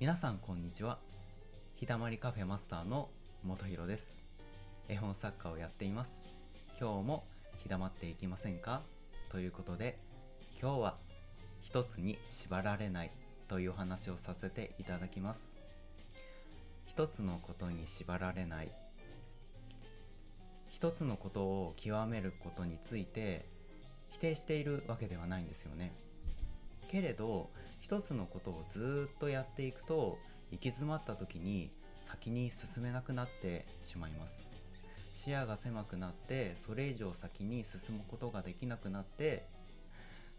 皆さんこんにちは。日だまりカフェマスターの元弘です。絵本作家をやっています。今日も日だまっていきませんか？ということで今日は一つに縛られないという話をさせていただきます。一つのことに縛られない。一つのことを極めることについて否定しているわけではないんですよね。けれど一つのことをずっとやっていくと行き詰まった時に先に進めなくなってしまいます。視野が狭くなってそれ以上先に進むことができなくなって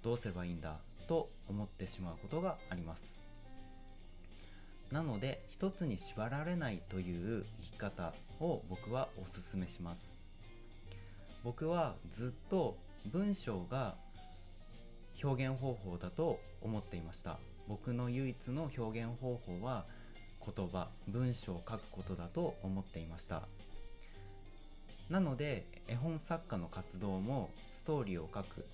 どうすればいいんだ？と思ってしまうことがあります。なので一つに縛られないという生き方を僕はおすすめします。僕はずっと文章が表現方法だと思っていました。僕の唯一の表現方法は言葉文章を書くことだと思っていました。なので絵本作家の活動もストーリーを書く。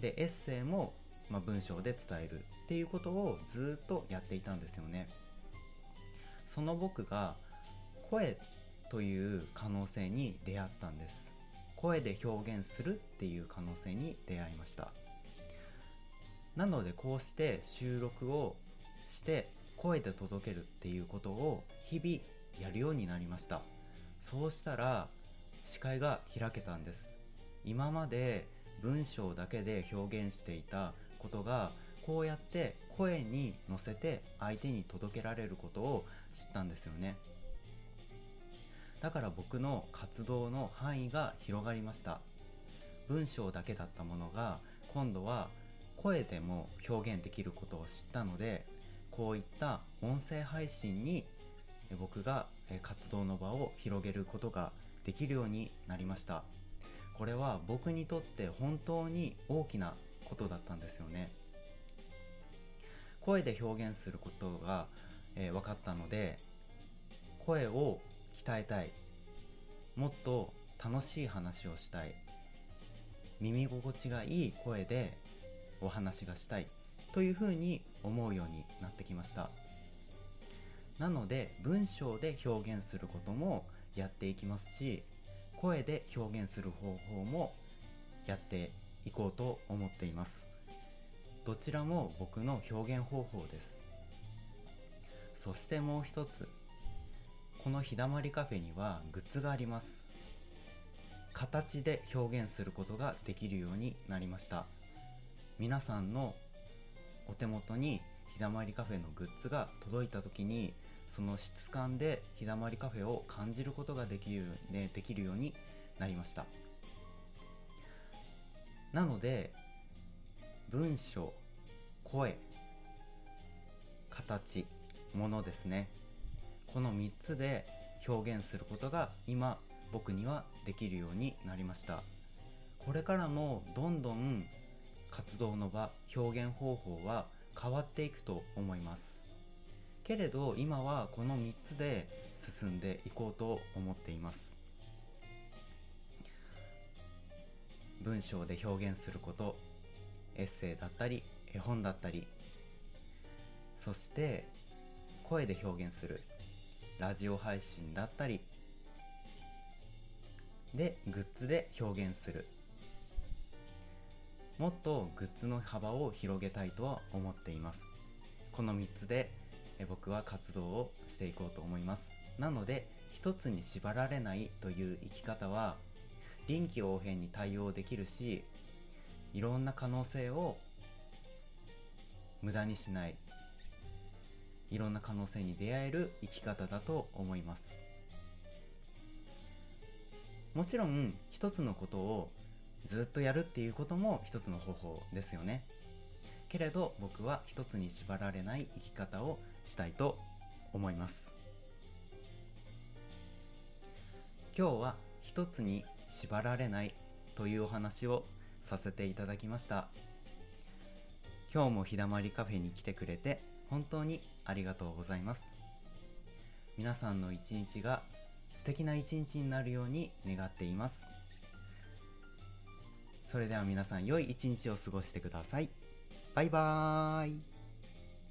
でエッセイも、まあ、文章で伝える。っていうことをずっとやっていたんですよね。その僕が声という可能性に出会ったんです。声で表現するっていう可能性に出会いました。なのでこうして収録をして声で届けるっていうことを日々やるようになりました。そうしたら視界が開けたんです。今まで文章だけで表現していたことがこうやって声に乗せて相手に届けられることを知ったんですよね。だから僕の活動の範囲が広がりました。文章だけだったものが今度は声でも表現できることを知ったのでこういった音声配信に僕が活動の場を広げることができるようになりました。これは僕にとって本当に大きなことだったんですよね。声で表現することが、えー、分かったので声を鍛えたい。もっと楽しい話をしたい。耳心地がいい声でお話がしたい。というふうに思うようになってきました。なので文章で表現することもやっていきますし声で表現する方法もやっていこうと思っています。どちらも僕の表現方法です。そしてもう一つこの日だまりカフェにはグッズがあります。形で表現することができるようになりました。皆さんのお手元に日だまりカフェのグッズが届いた時にその質感で日だまりカフェを感じることができる,、ね、できるようになりました。なので文章声形ものですね。この3つで表現することが今僕にはできるようになりました。これからもどんどん活動の場表現方法は変わっていくと思います。けれど今はこの3つで進んでいこうと思っています。文章で表現することエッセイだったり絵本だったりそして声で表現する。ラジオ配信だったりでグッズで表現する。もっとグッズの幅を広げたいとは思っています。この3つで僕は活動をしていこうと思います。なので一つに縛られないという生き方は臨機応変に対応できるしいろんな可能性を無駄にしない。いろんな可能性に出会える生き方だと思います。もちろん一つのことをずっとやるっていうことも一つの方法ですよね。けれど僕は一つに縛られない生き方をしたいと思います。今日は一つに縛られないというお話をさせていただきました。今日も日だまりカフェに来てくれて本当にありがとうございます。皆さんの一日が素敵な一日になるように願っています。それでは皆さん良い一日を過ごしてください。バイバーイ。